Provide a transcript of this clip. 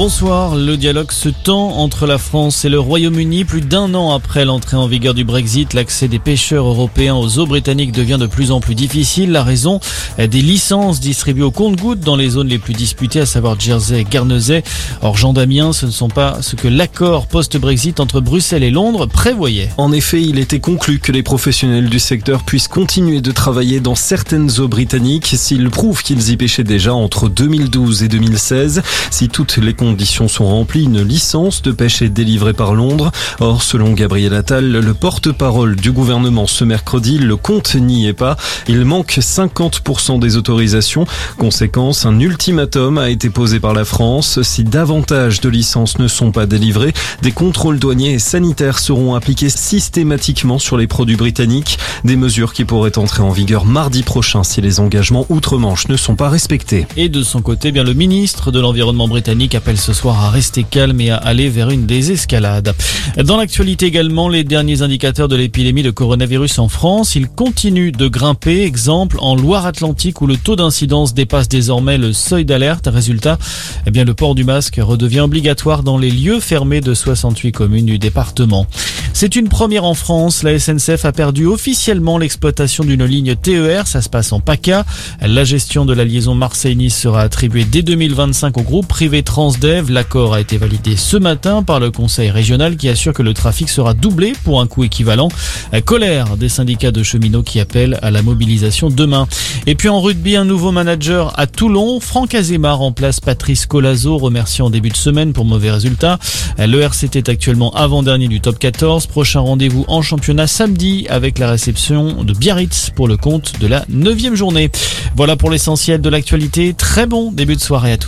Bonsoir, le dialogue se tend entre la France et le Royaume-Uni. Plus d'un an après l'entrée en vigueur du Brexit, l'accès des pêcheurs européens aux eaux britanniques devient de plus en plus difficile. La raison des licences distribuées au compte-gouttes dans les zones les plus disputées, à savoir Jersey et Guernesey. Or, Jean Damien, ce ne sont pas ce que l'accord post-Brexit entre Bruxelles et Londres prévoyait. En effet, il était conclu que les professionnels du secteur puissent continuer de travailler dans certaines eaux britanniques s'ils prouvent qu'ils y pêchaient déjà entre 2012 et 2016. Si toutes les conditions sont remplies, une licence de pêche est délivrée par Londres. Or, selon Gabriel Attal, le porte-parole du gouvernement ce mercredi, le compte n'y est pas. Il manque 50% des autorisations. Conséquence, un ultimatum a été posé par la France. Si davantage de licences ne sont pas délivrées, des contrôles douaniers et sanitaires seront appliqués systématiquement sur les produits britanniques. Des mesures qui pourraient entrer en vigueur mardi prochain si les engagements outre-Manche ne sont pas respectés. Et de son côté, bien le ministre de l'Environnement britannique appelle ce soir à rester calme et à aller vers une désescalade. Dans l'actualité également, les derniers indicateurs de l'épidémie de coronavirus en France, ils continuent de grimper. Exemple en Loire-Atlantique où le taux d'incidence dépasse désormais le seuil d'alerte. Résultat, eh bien le port du masque redevient obligatoire dans les lieux fermés de 68 communes du département. C'est une première en France. La SNCF a perdu officiellement l'exploitation d'une ligne TER. Ça se passe en PACA. La gestion de la liaison Marseille-Nice sera attribuée dès 2025 au groupe privé Transdev. L'accord a été validé ce matin par le conseil régional qui assure que le trafic sera doublé pour un coût équivalent. Colère des syndicats de cheminots qui appellent à la mobilisation demain. Et puis en rugby, un nouveau manager à Toulon. Franck Azema remplace Patrice Colazo, remercié en début de semaine pour mauvais résultats. Le RCT est actuellement avant-dernier du top 14. Prochain rendez-vous en championnat samedi avec la réception de Biarritz pour le compte de la neuvième journée. Voilà pour l'essentiel de l'actualité. Très bon début de soirée à tous.